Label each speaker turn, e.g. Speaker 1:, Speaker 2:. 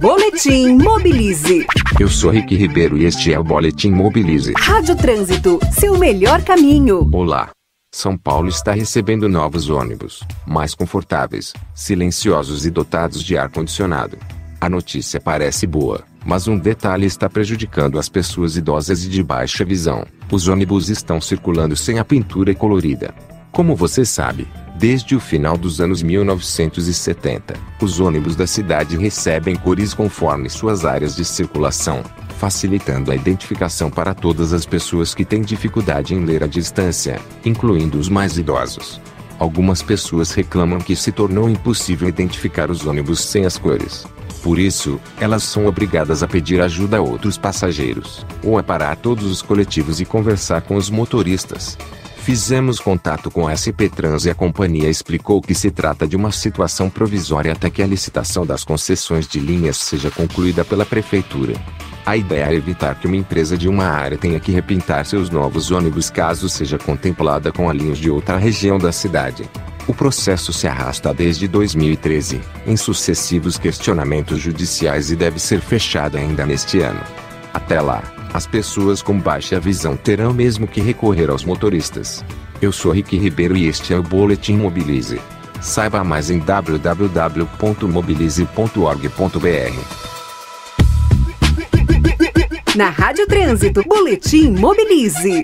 Speaker 1: Boletim Mobilize.
Speaker 2: Eu sou Rick Ribeiro e este é o Boletim Mobilize.
Speaker 1: Rádio Trânsito, seu melhor caminho.
Speaker 2: Olá. São Paulo está recebendo novos ônibus, mais confortáveis, silenciosos e dotados de ar-condicionado. A notícia parece boa, mas um detalhe está prejudicando as pessoas idosas e de baixa visão. Os ônibus estão circulando sem a pintura colorida. Como você sabe, desde o final dos anos 1970, os ônibus da cidade recebem cores conforme suas áreas de circulação, facilitando a identificação para todas as pessoas que têm dificuldade em ler a distância, incluindo os mais idosos. Algumas pessoas reclamam que se tornou impossível identificar os ônibus sem as cores. Por isso, elas são obrigadas a pedir ajuda a outros passageiros, ou a parar todos os coletivos e conversar com os motoristas. Fizemos contato com a SP Trans e a companhia explicou que se trata de uma situação provisória até que a licitação das concessões de linhas seja concluída pela prefeitura. A ideia é evitar que uma empresa de uma área tenha que repintar seus novos ônibus caso seja contemplada com a linhas de outra região da cidade. O processo se arrasta desde 2013, em sucessivos questionamentos judiciais e deve ser fechado ainda neste ano. Até lá, as pessoas com baixa visão terão mesmo que recorrer aos motoristas. Eu sou Rick Ribeiro e este é o Boletim Mobilize. Saiba mais em www.mobilize.org.br.
Speaker 1: Na Rádio Trânsito, Boletim Mobilize.